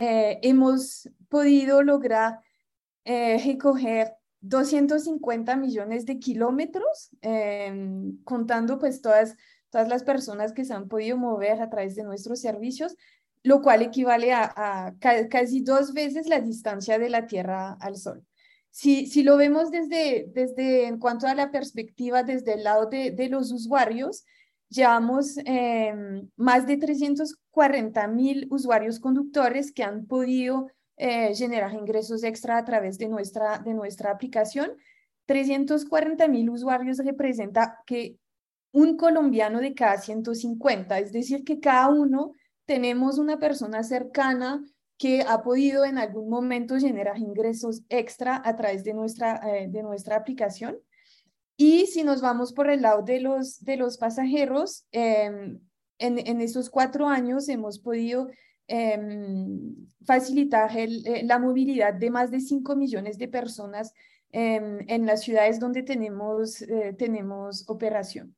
hemos podido lograr recoger 250 millones de kilómetros, em, contando pues todas, todas las personas que se han podido mover a través de nuestros servicios, lo cual equivale a, casi dos veces la distancia de la Tierra al Sol. Si, si lo vemos desde, desde, en cuanto a la perspectiva, desde el lado de, de los usuarios, llevamos em, más de 340 mil usuarios conductores que han podido eh, generar ingresos extra a través de nuestra, de nuestra aplicación. 340 mil usuarios representa que un colombiano de cada 150, es decir, que cada uno tenemos una persona cercana que ha podido en algún momento generar ingresos extra a través de nuestra, eh, de nuestra aplicación. Y si nos vamos por el lado de los, de los pasajeros, em, en, en esos cuatro años hemos podido Em, facilitar eh, la movilidad de más de 5 millones de personas em, en las ciudades donde tenemos, eh, tenemos operación.